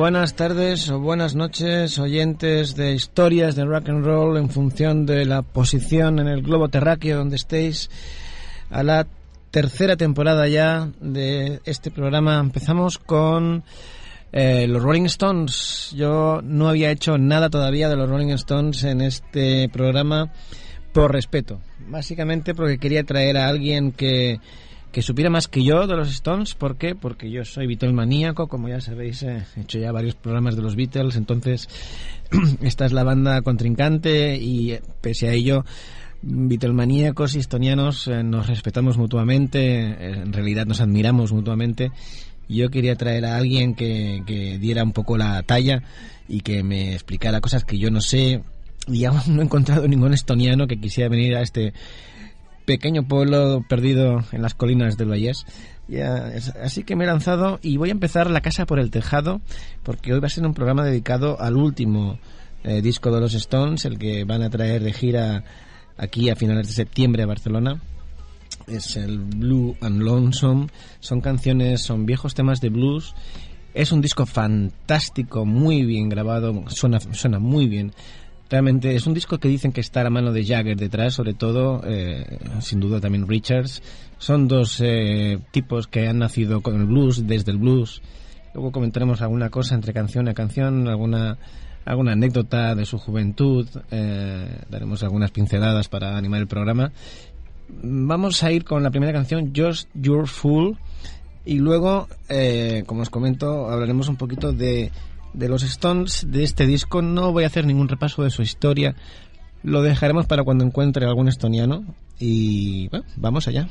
Buenas tardes o buenas noches, oyentes de historias de rock and roll en función de la posición en el globo terráqueo donde estéis. A la tercera temporada ya de este programa empezamos con eh, los Rolling Stones. Yo no había hecho nada todavía de los Rolling Stones en este programa por respeto. Básicamente porque quería traer a alguien que que supiera más que yo de los Stones. ¿Por qué? Porque yo soy Beatle maníaco, como ya sabéis, he hecho ya varios programas de los Beatles, entonces esta es la banda contrincante y pese a ello, Beatlemaníacos y estonianos eh, nos respetamos mutuamente, eh, en realidad nos admiramos mutuamente. Yo quería traer a alguien que, que diera un poco la talla y que me explicara cosas que yo no sé y aún no he encontrado ningún estoniano que quisiera venir a este pequeño pueblo perdido en las colinas del Vallés. así que me he lanzado y voy a empezar la casa por el tejado, porque hoy va a ser un programa dedicado al último eh, disco de los Stones, el que van a traer de gira aquí a finales de septiembre a Barcelona. Es el Blue and Lonesome. Son canciones, son viejos temas de blues. Es un disco fantástico, muy bien grabado, suena, suena muy bien. Realmente es un disco que dicen que está a la mano de Jagger detrás, sobre todo, eh, sin duda también Richards. Son dos eh, tipos que han nacido con el blues, desde el blues. Luego comentaremos alguna cosa entre canción y canción, alguna, alguna anécdota de su juventud. Eh, daremos algunas pinceladas para animar el programa. Vamos a ir con la primera canción, Just Your Fool. Y luego, como os comento, hablaremos un poquito de de los Stones de este disco. No voy a hacer ningún repaso de su historia. Lo dejaremos para cuando encuentre algún estoniano. Y bueno, vamos allá.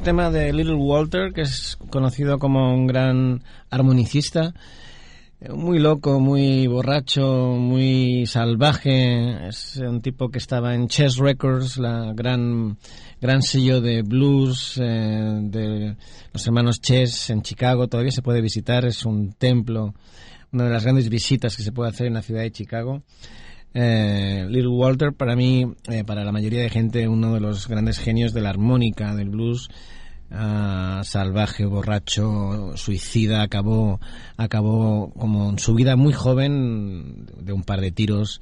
Es un viejo tema de Little Walter, que es conocido como un gran armonicista. Muy loco, muy borracho, muy salvaje. Es un tipo que estaba en Chess Records, la gran, gran sello de blues eh, de los hermanos Chess en Chicago. Todavía se puede visitar, es un templo, una de las grandes visitas que se puede hacer en la ciudad de Chicago. Eh, Little Walter, para mí, eh, para la mayoría de gente, uno de los grandes genios de la armónica, del blues. Ah, salvaje, borracho, suicida, acabó, acabó como en su vida muy joven, de un par de tiros,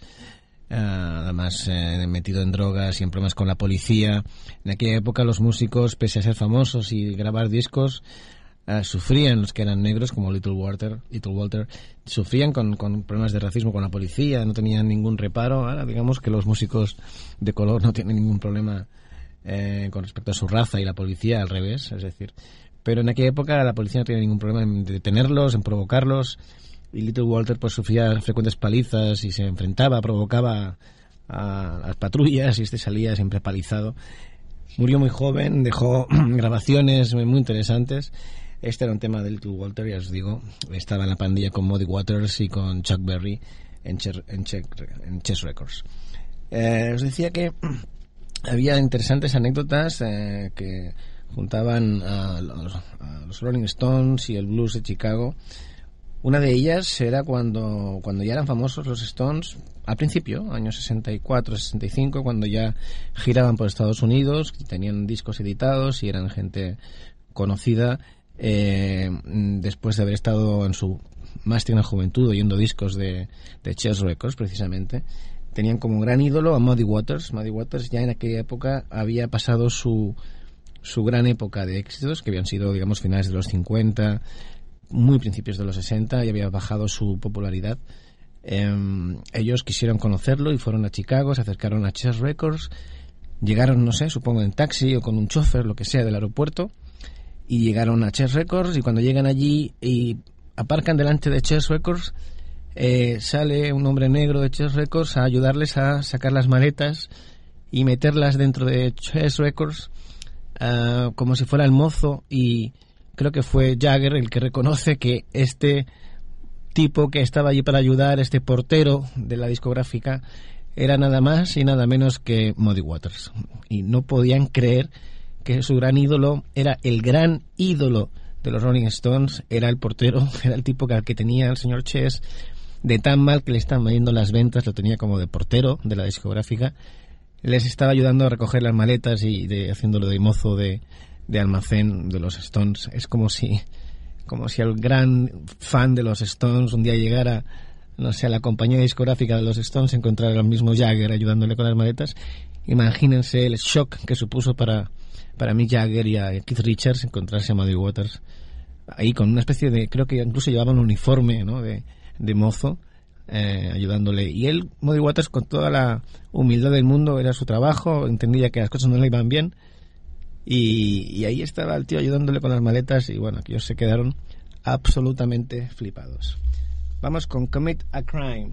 ah, además eh, metido en drogas y en problemas con la policía. En aquella época los músicos, pese a ser famosos y grabar discos, ah, sufrían los que eran negros, como Little Walter, Little Walter sufrían con, con, problemas de racismo con la policía, no tenían ningún reparo. Ahora digamos que los músicos de color no tienen ningún problema eh, con respecto a su raza y la policía al revés, es decir. Pero en aquella época la policía no tenía ningún problema en detenerlos, en provocarlos. Y Little Walter pues sufría frecuentes palizas y se enfrentaba, provocaba a las patrullas y este salía siempre palizado. Murió muy joven, dejó grabaciones muy interesantes. Este era un tema de Little Walter, ya os digo. Estaba en la pandilla con Muddy Waters y con Chuck Berry en, en, en Chess Records. Eh, os decía que había interesantes anécdotas eh, que juntaban a los, Rolling Stones y el blues de Chicago. Una de ellas era cuando, cuando ya eran famosos los Stones, al principio, años 64, 65, cuando ya giraban por Estados Unidos, tenían discos editados y eran gente conocida, eh, después de haber estado en su más tierna juventud oyendo discos de, de Chess Records, precisamente, tenían como gran ídolo a Muddy Waters. Muddy Waters ya en aquella época había pasado su, su gran época de éxitos, que habían sido, digamos, finales de los 50, muy principios de los 60, y había bajado su popularidad. Em, ellos quisieron conocerlo y fueron a Chicago, se acercaron a Chess Records, llegaron, no sé, supongo en taxi o con un chofer, lo que sea, del aeropuerto, y llegaron a Chess Records, y cuando llegan allí y aparcan delante de Chess Records, eh, sale un hombre negro de Chess Records a ayudarles a sacar las maletas y meterlas dentro de Chess Records ah, como si fuera el mozo y creo que fue Jagger el que reconoce que este tipo que estaba allí para ayudar, este portero de la discográfica, era nada más y nada menos que Muddy Waters. Y no podían creer que su gran ídolo era el gran ídolo de los Rolling Stones, era el portero, era el tipo que, tenía el señor Chess de tan mal que le estaban yendo las ventas, lo tenía como de portero de la discográfica, les estaba ayudando a recoger las maletas y de, haciéndolo de mozo de, almacén de los Stones. Es como si, como si el gran fan de los Stones un día llegara, no sé, a la compañía discográfica de los Stones, encontrara al mismo Jagger ayudándole con las maletas. Imagínense el shock que supuso para, para Mick Jagger y a Keith Richards encontrarse a Muddy Waters ahí con una especie de, creo que incluso llevaban un uniforme, ¿no? De, de mozo, eh, ayudándole. Y él, Muddy Waters, con toda la humildad del mundo, era su trabajo, entendía que las cosas no le iban bien. Y, ahí estaba el tío ayudándole con las maletas y bueno, ellos se quedaron absolutamente flipados. Vamos con Commit a Crime.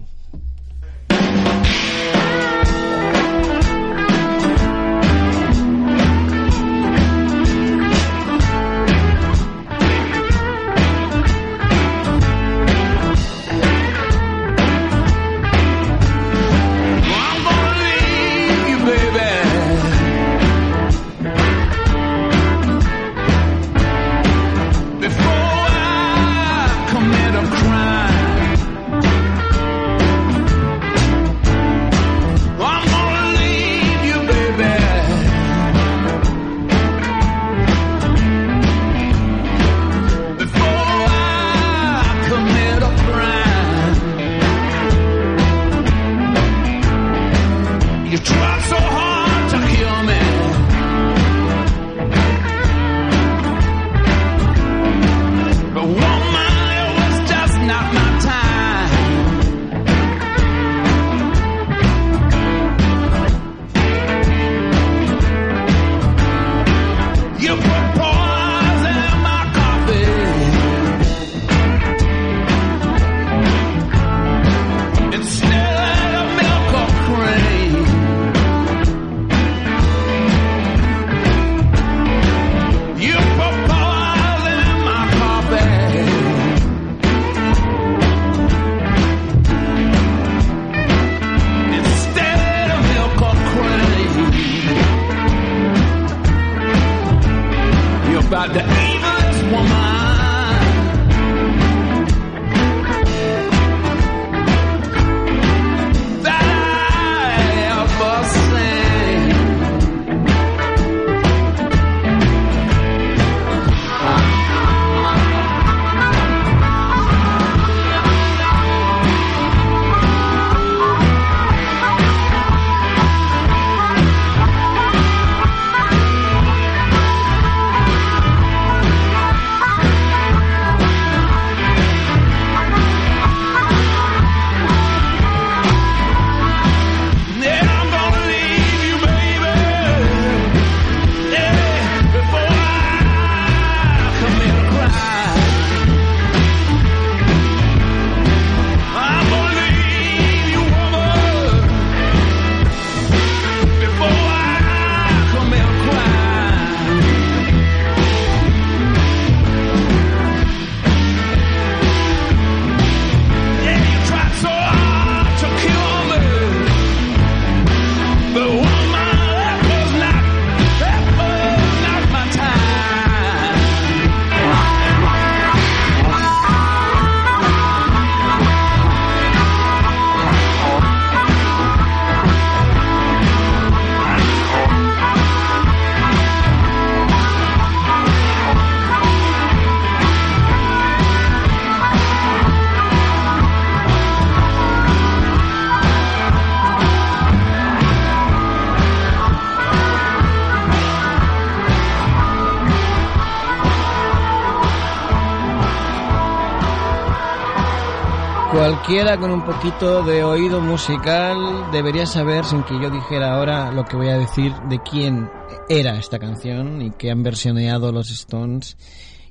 Cualquiera con un poquito de oído musical debería saber, sin que yo dijera ahora lo que voy a decir, de quién era esta canción y que han versioneado los Stones.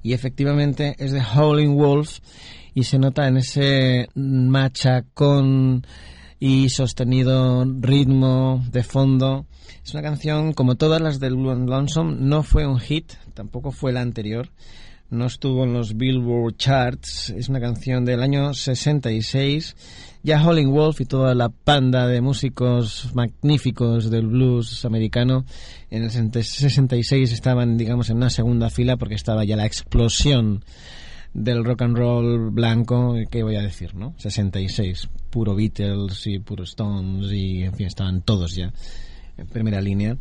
Y efectivamente es de Howling Wolf y se nota en ese machacón y sostenido ritmo de fondo. Es una canción, como todas las del and Lonesome, no fue un hit, tampoco fue la anterior no estuvo en los Billboard Charts. Es una canción del año 66. Ya Howling Wolf y toda la panda de músicos magníficos del blues americano en el 66 estaban, digamos, en una segunda fila porque estaba ya la explosión del rock and roll blanco, ¿qué voy a decir, no? 66, puro Beatles y puro Stones y, en fin, estaban todos ya en primera línea.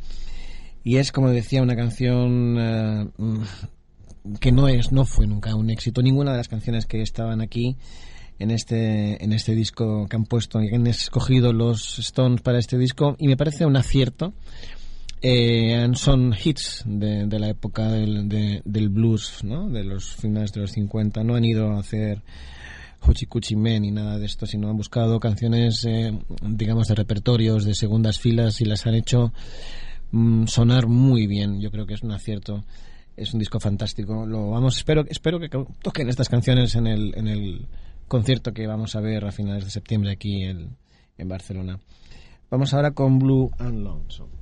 Y es, como decía, una canción eh, que no es no fue nunca un éxito. Ninguna de las canciones que estaban aquí en este en este disco que han puesto y han escogido los Stones para este disco y me parece un acierto eh, son hits de, la época del, del blues ¿no? de los finales de los 50 no han ido a hacer Huchi Cuchi Men ni nada de esto sino han buscado canciones eh, digamos de repertorios de segundas filas y las han hecho mm, sonar muy bien. Yo creo que es un acierto es un disco fantástico. Lo vamos, espero, espero que toquen estas canciones en el, en el concierto que vamos a ver a finales de septiembre aquí en, en Barcelona. Vamos ahora con Blue and Lonesome.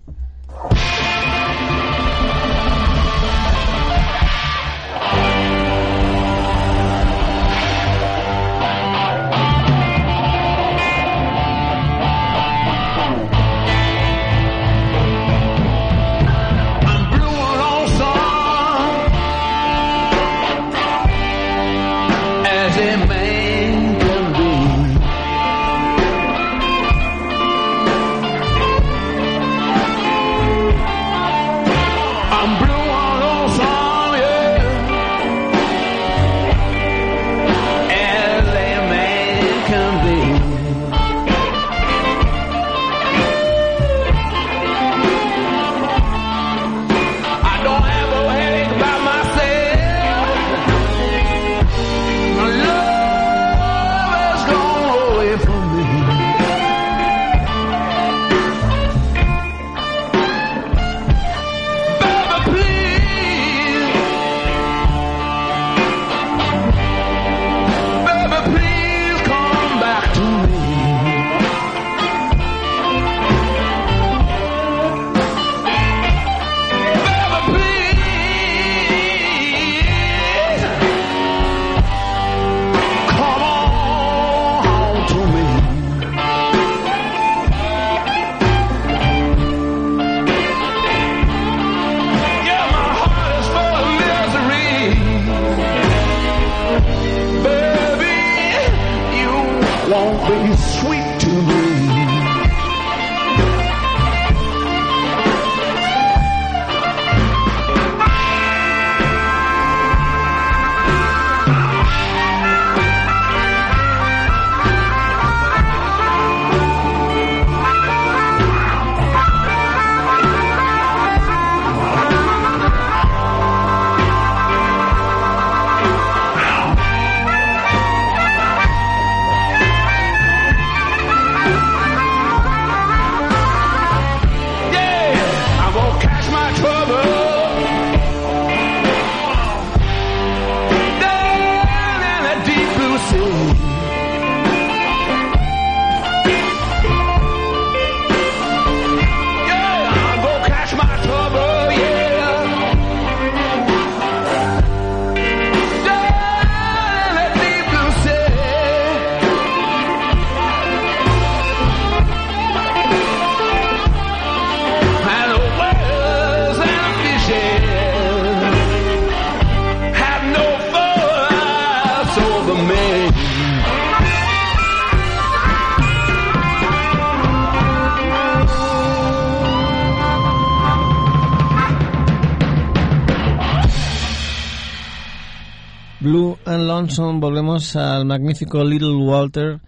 Lonesome, volvemos al magnífico Little Walter.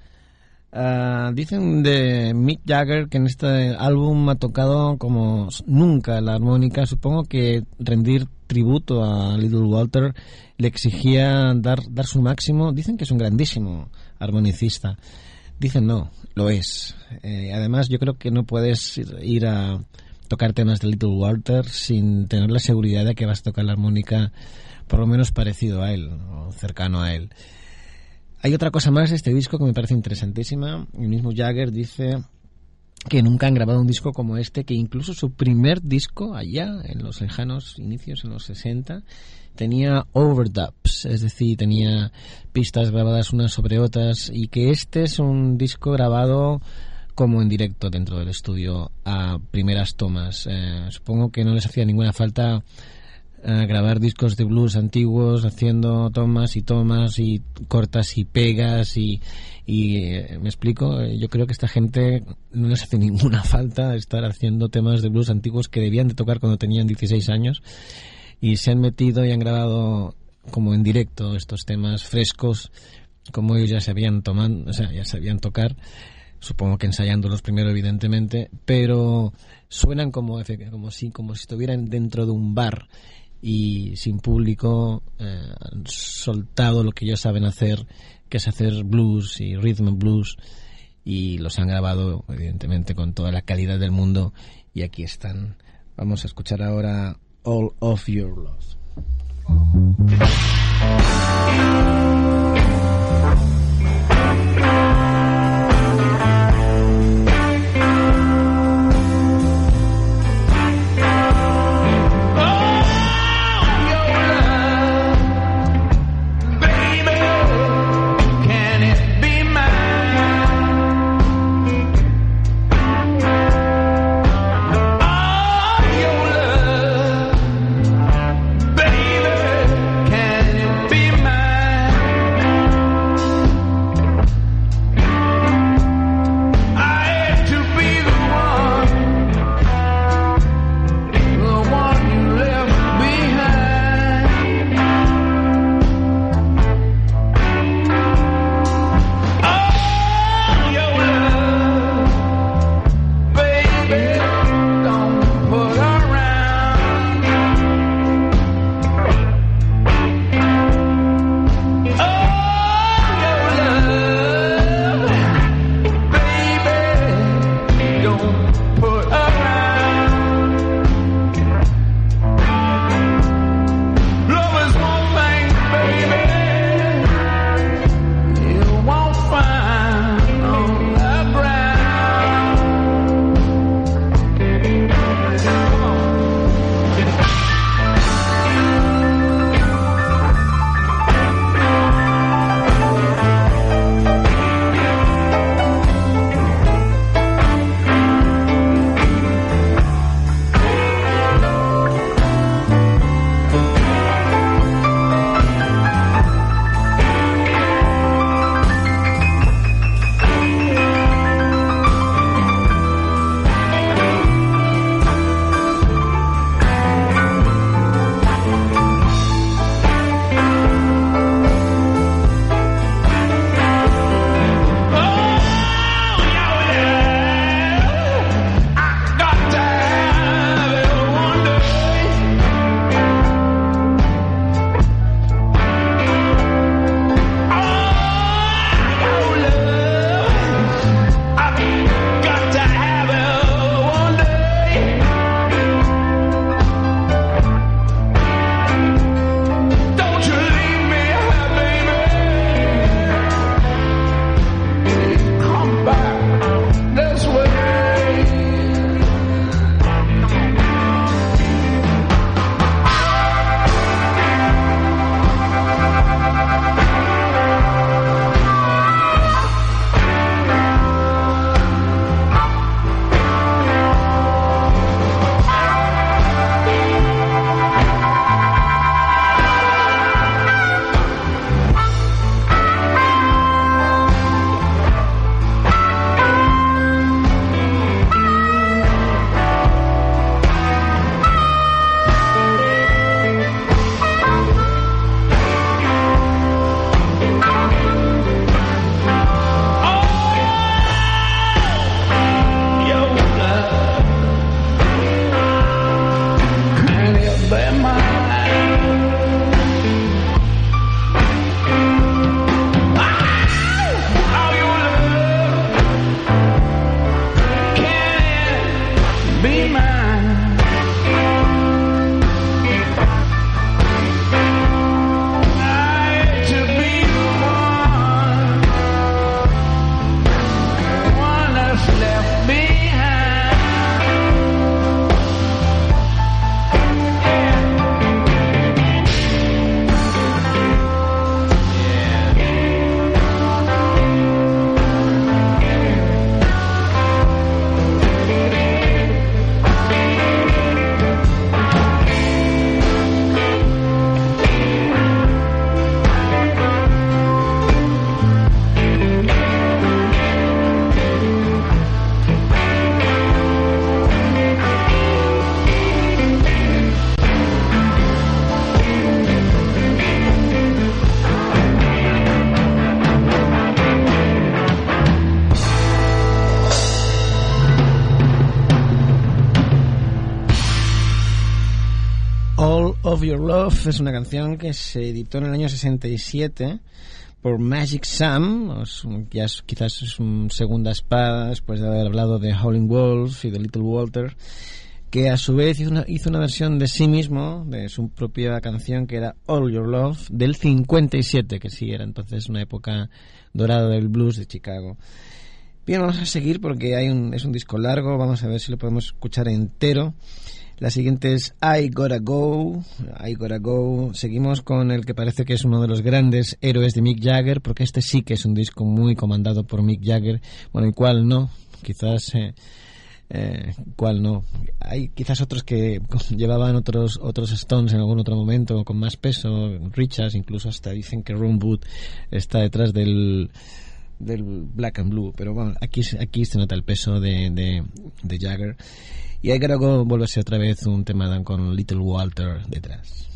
Ah, dicen de Mick Jagger que en este álbum ha tocado como nunca la armónica. Supongo que rendir tributo a Little Walter le exigía dar, dar su máximo. Dicen que es un grandísimo armonicista. Dicen no, lo es. Eh, además, yo creo que no puedes ir a tocar temas de Little Walter sin tener la seguridad de que vas a tocar la armónica por lo menos parecido a él o cercano a él. Hay otra cosa más de este disco que me parece interesantísima. El mismo Jagger dice que nunca han grabado un disco como este, que incluso su primer disco, allá en los lejanos inicios, en los 60, tenía overdubs, es decir, tenía pistas grabadas unas sobre otras, y que este es un disco grabado como en directo dentro del estudio a primeras tomas. Eh, supongo que no les hacía ninguna falta a grabar discos de blues antiguos haciendo tomas y tomas y cortas y pegas y, y eh, me explico Eh, yo creo que esta gente no les hace ninguna falta estar haciendo temas de blues antiguos que debían de tocar cuando tenían 16 años y se han metido y han grabado como en directo estos temas frescos como ellos ya sabían tomar o sea ya sabían tocar supongo que ensayándolos primero evidentemente pero suenan como como si como si estuvieran dentro de un bar y sin público eh, han soltado lo que ellos saben hacer que es hacer blues y rhythm and blues y los han grabado evidentemente con toda la calidad del mundo y aquí están. Vamos a escuchar ahora All of Your Love Es una canción que se editó en el año 67 por Magic Sam, quizás es una segunda espada después de haber hablado de Howling Wolf y de Little Walter, que a su vez hizo una, hizo una versión de sí mismo, de su propia canción que era All Your Love, del 57, que sí era entonces una época dorada del blues de Chicago. Bien, vamos a seguir porque hay un, es un disco largo, vamos a ver si lo podemos escuchar entero. La siguiente es I Gotta Go, I Gotta Go. Seguimos con el que parece que es uno de los grandes héroes de Mick Jagger, porque este sí que es un disco muy comandado por Mick Jagger, bueno, el cual no, quizás... Eh, eh, cuál no. Hay quizás otros que llevaban otros otros Stones en algún otro momento con más peso, Richards, incluso hasta dicen que Ron está detrás del del Black and Blue, pero bueno, aquí, aquí se nota el peso de, de, Jagger. Y ahí creo que ser otra vez un tema con Little Walter detrás.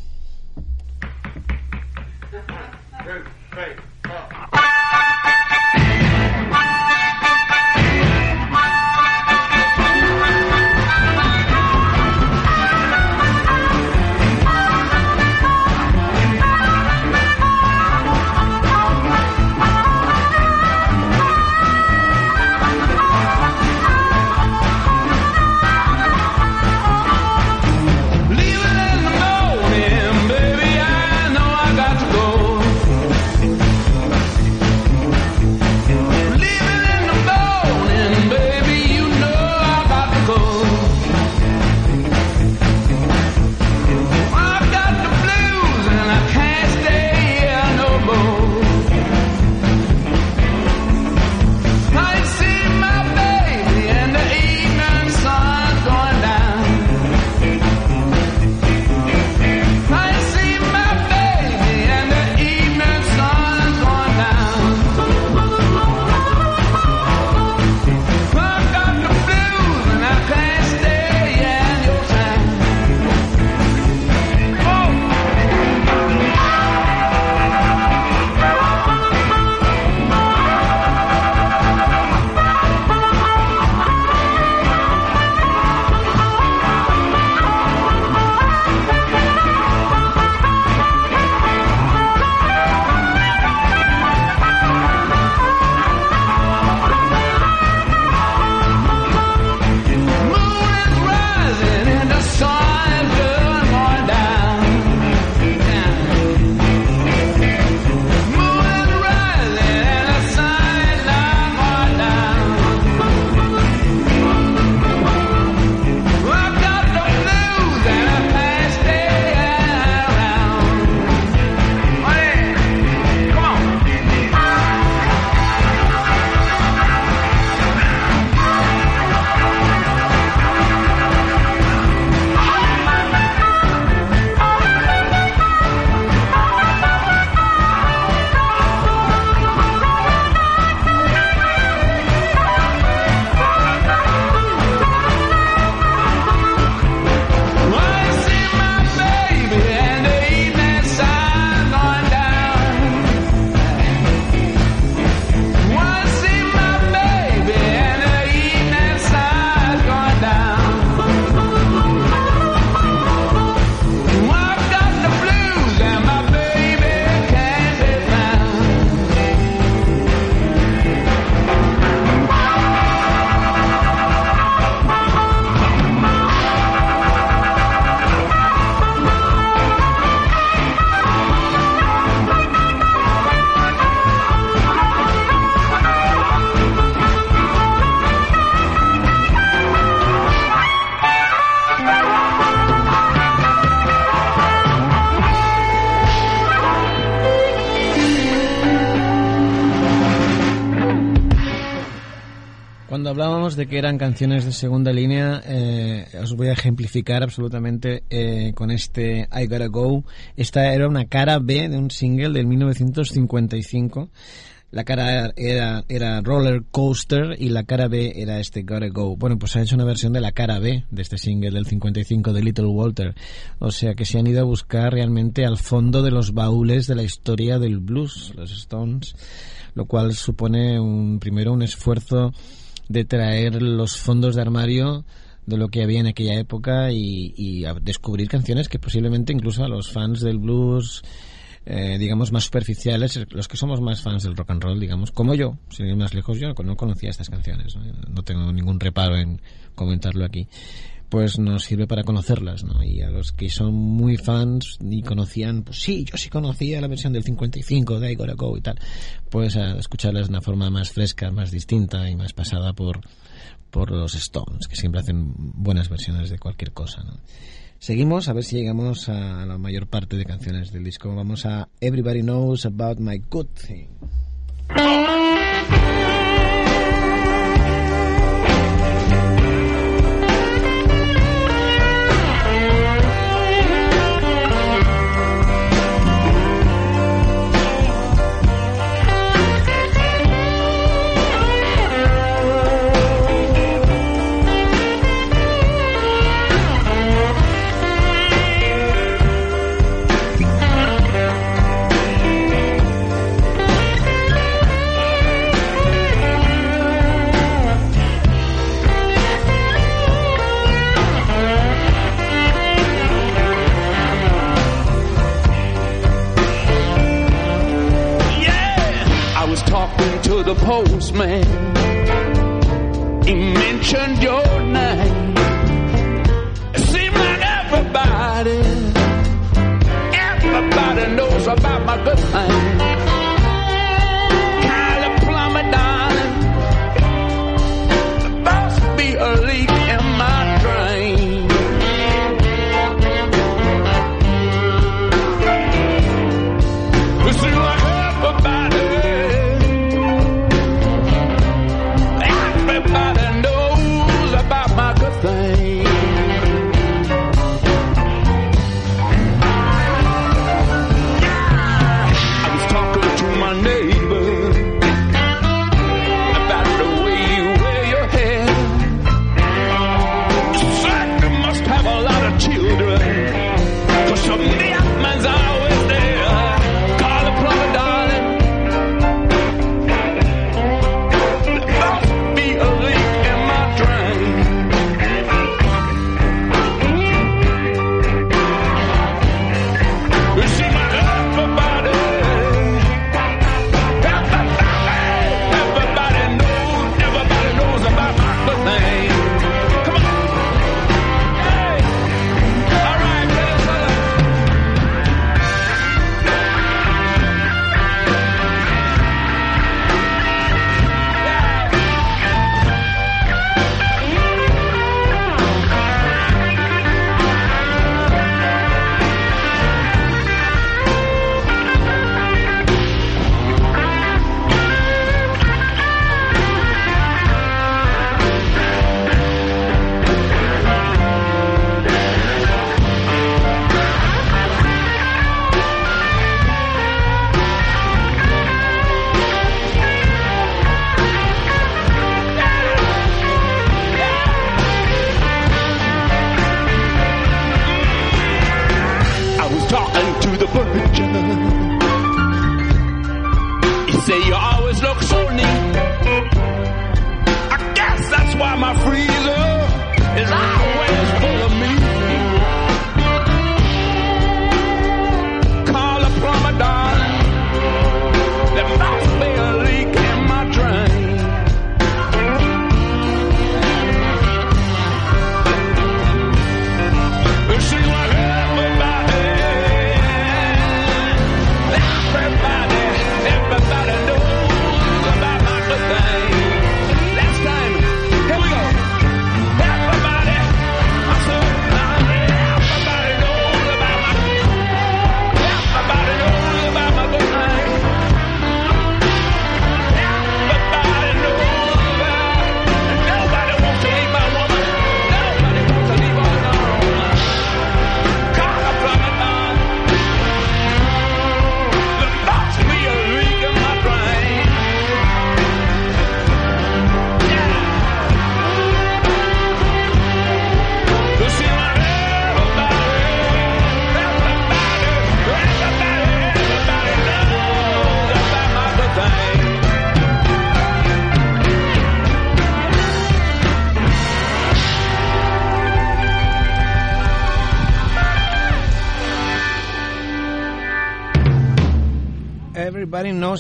De que eran canciones de segunda línea, eh, os voy a ejemplificar absolutamente eh, con este I Gotta Go. Esta era una cara B de un single del 1955. La cara era, era Roller Coaster y la cara B era este Gotta Go. Bueno, pues ha hecho una versión de la cara B de este single del 55 de Little Walter. O sea que se han ido a buscar realmente al fondo de los baúles de la historia del blues, los Stones, lo cual supone un, primero un esfuerzo de traer los fondos de armario de lo que había en aquella época y, y a descubrir canciones que posiblemente incluso a los fans del blues eh, digamos, más superficiales, los que somos más fans del rock and roll, digamos, como yo, sin ir más lejos, yo no conocía estas canciones, no, no tengo ningún reparo en comentarlo aquí pues nos sirve para conocerlas, ¿no? Y a los que son muy fans y conocían, pues sí, yo sí conocía la versión del 55 de I Gotta Go y tal, pues a escucharlas de una forma más fresca, más distinta y más pasada por, por los Stones, que siempre hacen buenas versiones de cualquier cosa, ¿no? Seguimos a ver si llegamos a la mayor parte de canciones del disco. Vamos a Everybody Knows About My Good Thing. The postman. He mentioned your name. It seemed like everybody, everybody knows about my good thing.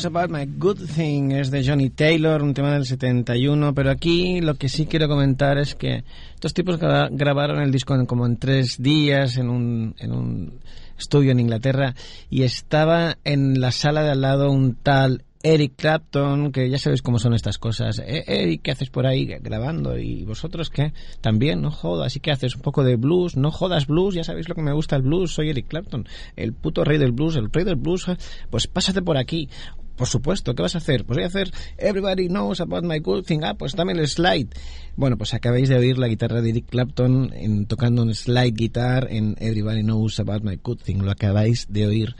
About My Good Thing es de Johnny Taylor, un tema del 71, pero aquí lo que sí quiero comentar es que estos tipos grabaron el disco en, como en tres días en un, en un estudio en Inglaterra y estaba en la sala de al lado un tal Eric Clapton, que ya sabéis cómo son estas cosas. Eh, Eric, ¿qué haces por ahí grabando? ¿Y vosotros qué? También, no jodas. ¿Y qué haces? Un poco de blues. No jodas blues. Ya sabéis lo que me gusta el blues. Soy Eric Clapton, el puto rey del blues, el rey del blues. Pues pásate por aquí. Por supuesto, ¿qué vas a hacer? Pues voy a hacer Everybody Knows About My Good Thing. Ah, pues dame el slide. Bueno, pues acabáis de oír la guitarra de Eric Clapton tocando un slide guitar en Everybody Knows About My Good Thing. Lo acabáis de oír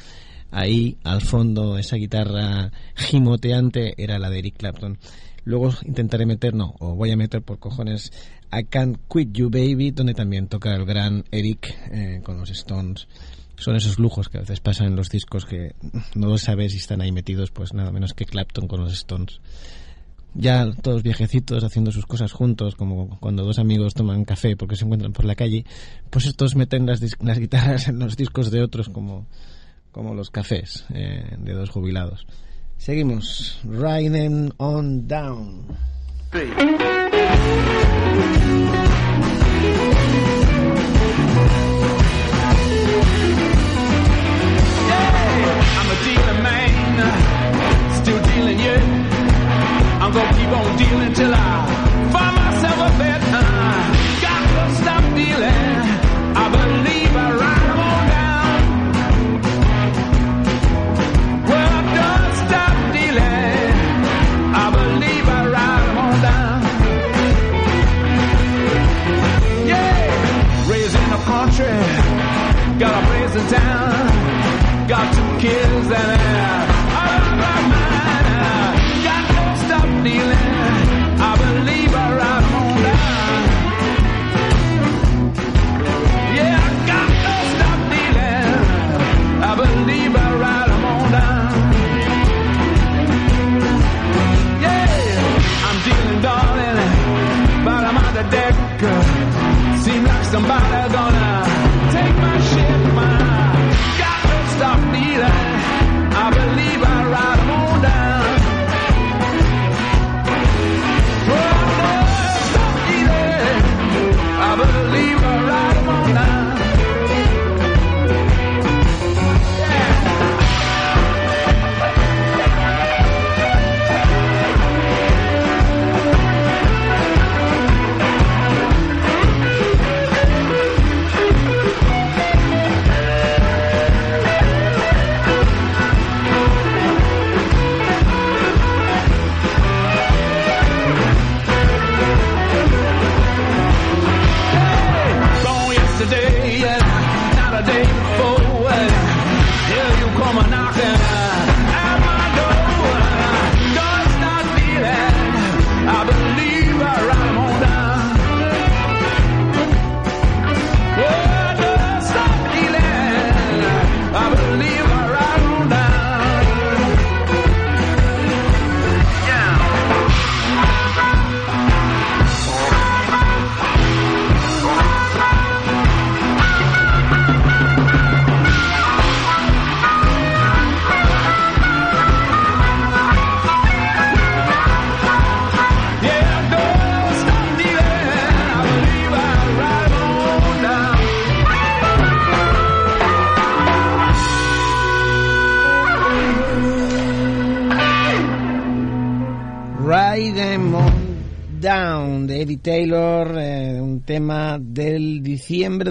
ahí al fondo esa guitarra gimoteante era la de Eric Clapton. Luego intentaré meter, no, o voy a meter por cojones I Can't Quit You Baby, donde también toca el gran Eric eh, con los Stones. Son esos lujos que a veces pasan en los discos que no sabes si están ahí metidos, pues nada menos que Clapton con los Stones. Ya todos viejecitos haciendo sus cosas juntos, como cuando dos amigos toman café porque se encuentran por la calle, pues estos meten las, las guitarras en los discos de otros como como los cafés eh, de dos jubilados. Seguimos. Riding on Down. Yet. I'm gonna keep on dealing till I find myself a bedtime. Got to stop dealing. I believe I ride.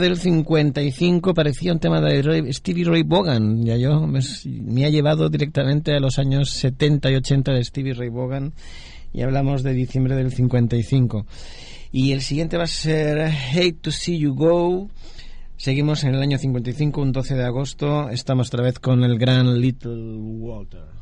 Del 55, parecía un tema de Stevie Ray Vaughan. Ya yo me, me, ha llevado directamente a los años 70 y 80 de Stevie Ray Vaughan y hablamos de diciembre del 55. Y el siguiente va a ser Hate to See You Go. Seguimos en el año 55, un 12 de agosto. Estamos otra vez con el gran Little Walter.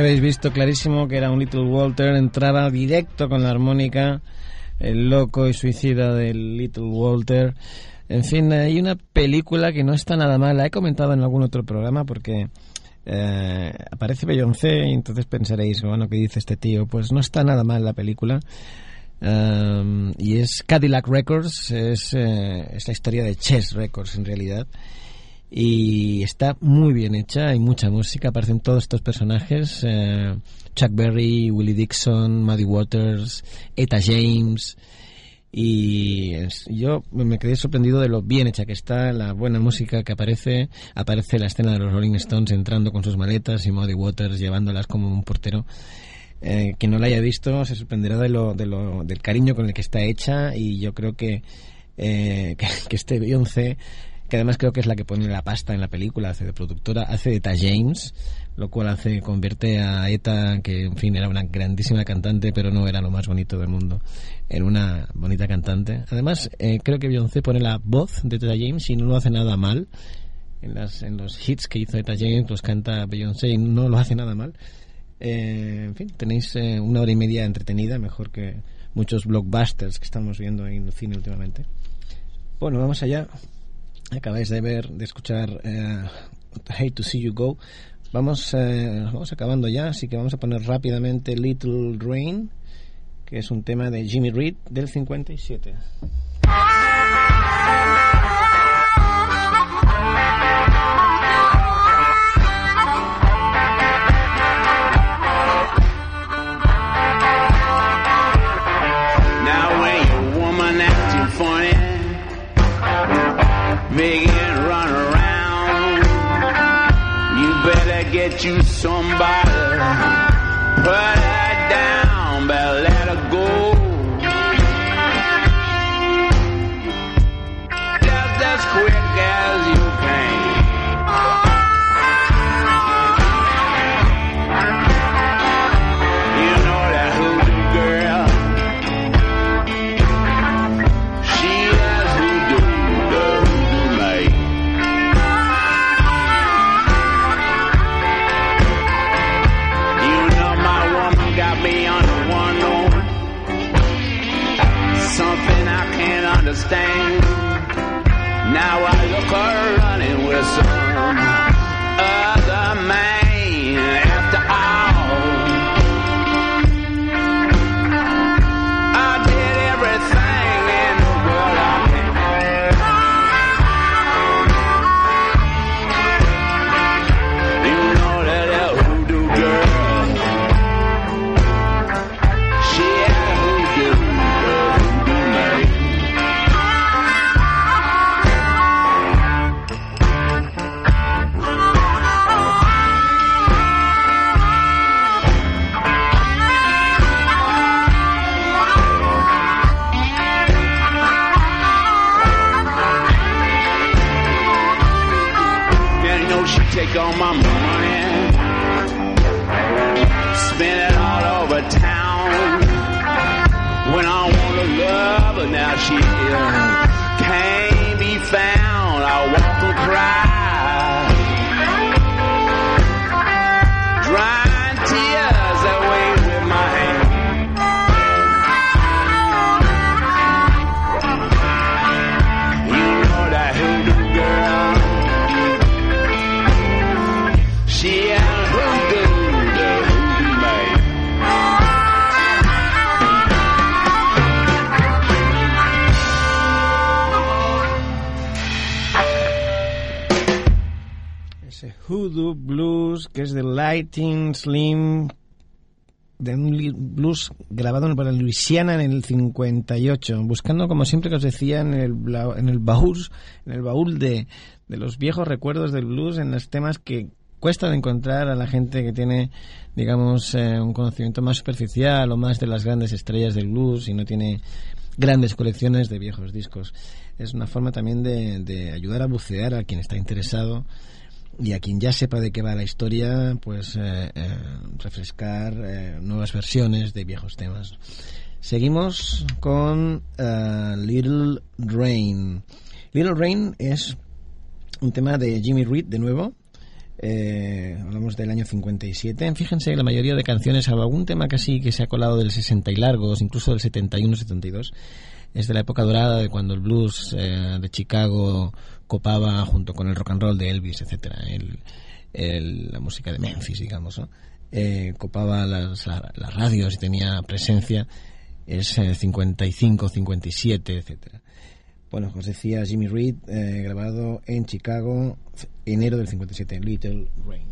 Habéis visto clarísimo que era un Little Walter, entraba directo con la armónica, el loco y suicida del Little Walter. En fin, hay una película que no está nada mal, la he comentado en algún otro programa porque eh, aparece Beyoncé y entonces pensaréis, bueno, ¿qué dice este tío? Pues no está nada mal la película. Y es Cadillac Records, es, eh, es la historia de Chess Records en realidad y está muy bien hecha, hay mucha música, aparecen todos estos personajes, eh, Chuck Berry, Willie Dixon, Muddy Waters, Eta James, y yo me quedé sorprendido de lo bien hecha que está, la buena música que aparece, aparece la escena de los Rolling Stones entrando con sus maletas y Muddy Waters llevándolas como un portero. Eh, no la haya visto se sorprenderá de lo, de lo, del cariño con el que está hecha y yo creo que, eh, que, que este Beyoncé que además creo que es la que pone la pasta en la película, hace de productora, hace de Eta James, lo cual hace convierte a Eta, que en fin era una grandísima cantante, pero no era lo más bonito del mundo, en una bonita cantante. Además, eh, creo que Beyoncé pone la voz de Eta James y no lo hace nada mal. En, las, en los hits que hizo Eta James los canta Beyoncé y no lo hace nada mal. Eh, en fin, tenéis eh, una hora y media entretenida, mejor que muchos blockbusters que estamos viendo en el cine últimamente. Bueno, vamos allá. Acabáis de ver, de escuchar eh, Hate to See You Go. Vamos, eh, vamos acabando ya, así que vamos a poner rápidamente Little Rain, que es un tema de Jimmy Reed del 57. You somebody. Hoodoo Blues, que es de Lighting Slim, de un blues grabado en para Luisiana en el 58, buscando como siempre que os decía en el, en el baúl, en el baúl de, de los viejos recuerdos del blues, en los temas que cuesta de encontrar a la gente que tiene, digamos, eh, un conocimiento más superficial o más de las grandes estrellas del blues y no tiene grandes colecciones de viejos discos. Es una forma también de, de ayudar a bucear a quien está interesado y a quien ya sepa de qué va la historia, pues eh, eh, refrescar eh, nuevas versiones de viejos temas. Seguimos con eh, Little Rain. Little Rain es un tema de Jimmy Reed, de nuevo. Hablamos del año 57. Fíjense, la mayoría de canciones, salvo algún tema casi que se ha colado del 60 y largos, incluso del 71-72, es de la época dorada de cuando el blues eh, de Chicago copaba junto con el rock and roll de Elvis, etcétera, el, la música de Memphis, digamos. Eh, copaba las, la- las radios y tenía presencia. Es eh, 55, 57, etcétera. Bueno, os decía Jimmy Reed, eh, grabado en Chicago, enero del 57, Little Rain.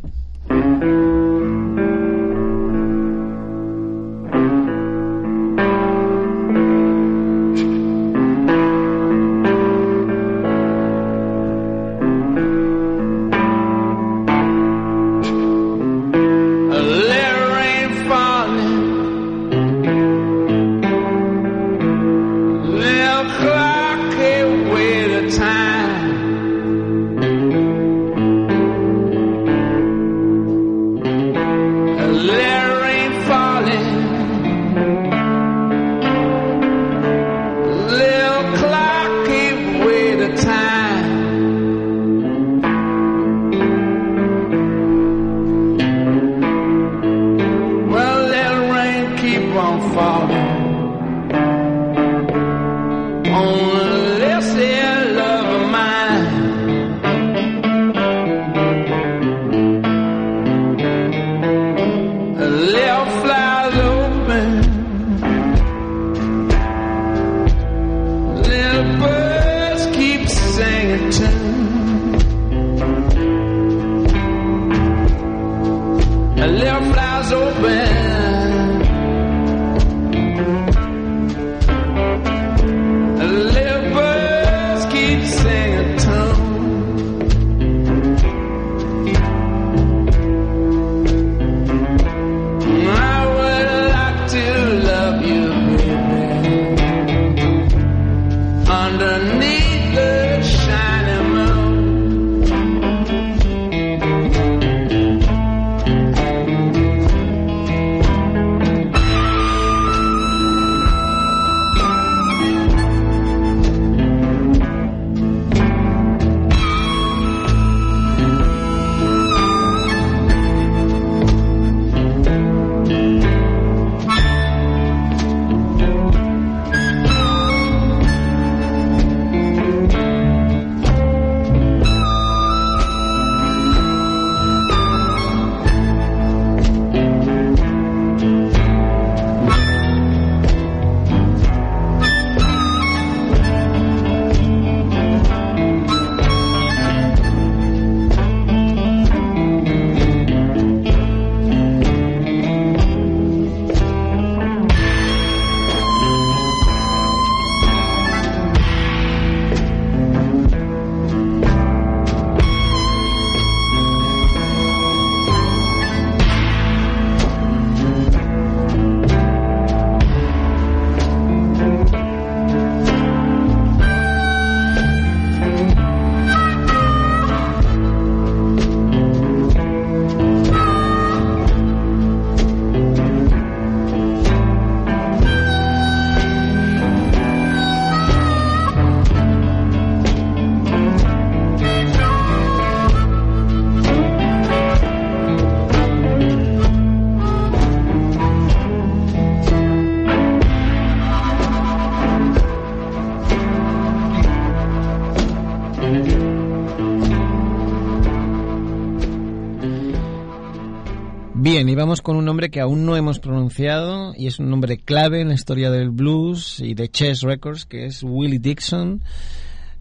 Que aún no hemos pronunciado y es un nombre clave en la historia del blues y de Chess Records, que es Willie Dixon.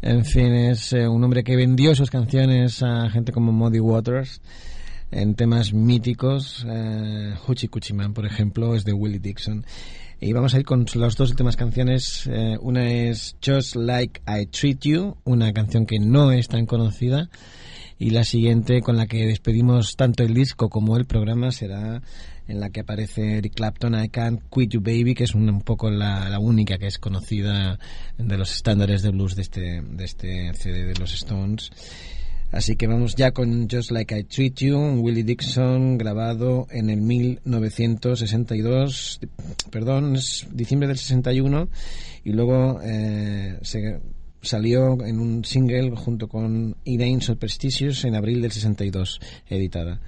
En fin, es eh, un hombre que vendió sus canciones a gente como Muddy Waters en temas míticos. Eh, Hoochie Coochie Man, por ejemplo, es de Willie Dixon. Y vamos a ir con las dos últimas canciones. Eh, una es Just Like I Treat You, una canción que no es tan conocida. Y la siguiente, con la que despedimos tanto el disco como el programa, será en la que aparece Eric Clapton, I Can't Quit You Baby, que es un, poco la, la, única que es conocida de los estándares de blues de este, de este CD de los Stones. Así que vamos ya con Just Like I Treat You, Willie Dixon, grabado en el 1962, perdón, es diciembre del 61, y luego eh, se salió en un single junto con Elaine Superstitious en abril del 62, editada.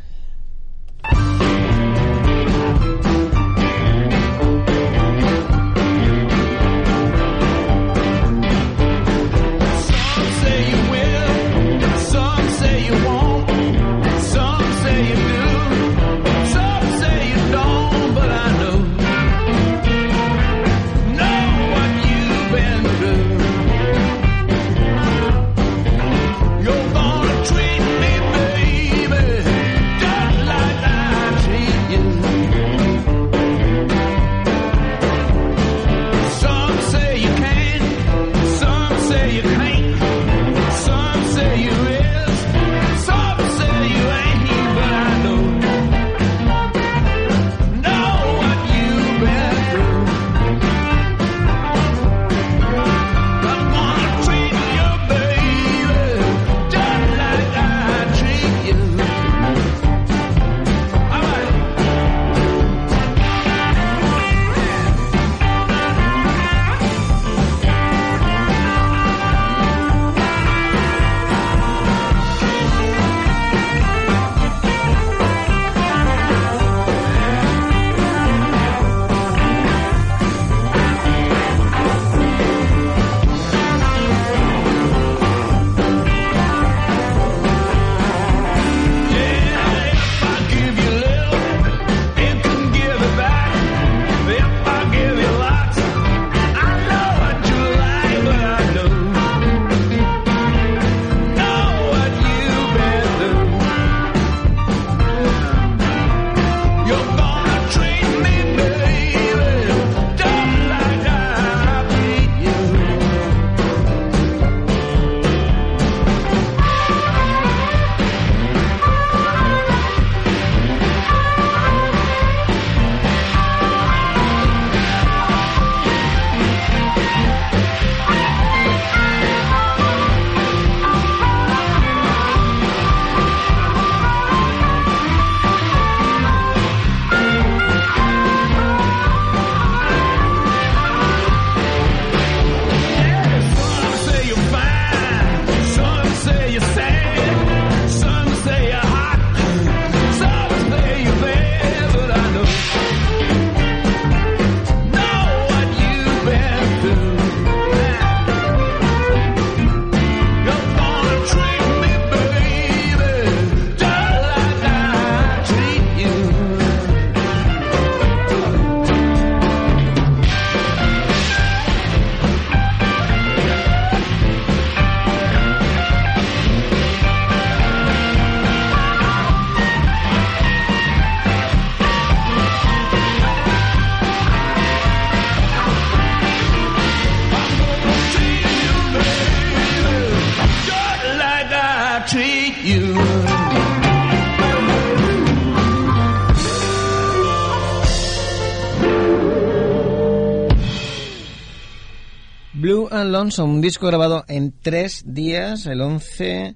Lonesome, un disco grabado en tres días, el 11,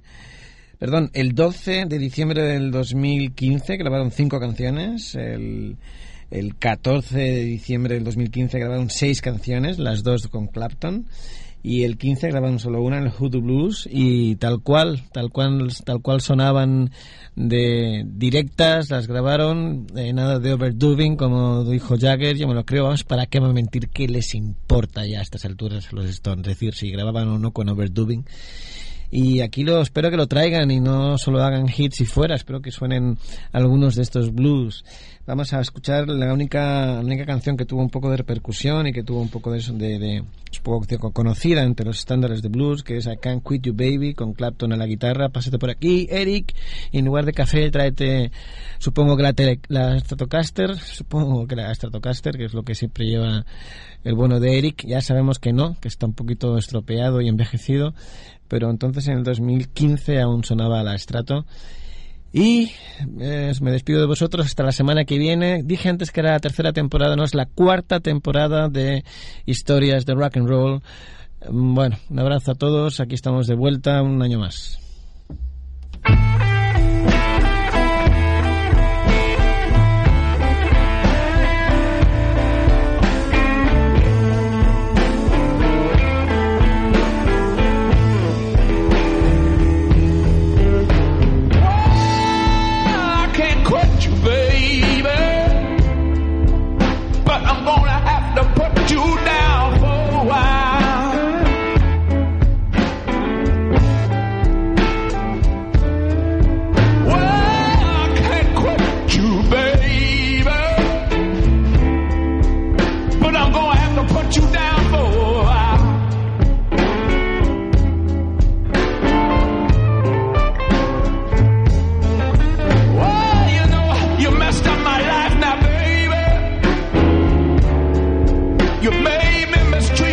perdón, el 12 de diciembre del 2015, grabaron cinco canciones, el, el 14 de diciembre del 2015 grabaron seis canciones, las dos con Clapton, y el 15 grabaron solo una en el Hoodoo Blues y tal cual, tal cual, tal cual sonaban de directas, las grabaron, eh, nada de overdubbing, como dijo Jagger, yo me lo creo, vamos, ¿para qué me mentir? ¿Qué les importa ya a estas alturas los Stones? Es decir, si grababan o no con overdubbing. Y aquí lo espero que lo traigan y no solo hagan hits y fuera, espero que suenen algunos de estos blues. Vamos a escuchar la única, única canción que tuvo un poco de repercusión y que tuvo un poco de, de, de poco conocida entre los estándares de blues, que es I Can't Quit You Baby, con Clapton a la guitarra. Pásate por aquí, Eric, y en lugar de café tráete, supongo que la, tele, la Stratocaster, supongo que la Stratocaster, que es lo que siempre lleva el bueno de Eric. Ya sabemos que no, que está un poquito estropeado y envejecido, pero entonces en el 2015 aún sonaba la Strato. Y eh, me despido de vosotros hasta la semana que viene. Dije antes que era la tercera temporada, no es la cuarta temporada de historias de rock and roll. Bueno, un abrazo a todos. Aquí estamos de vuelta un año más. street.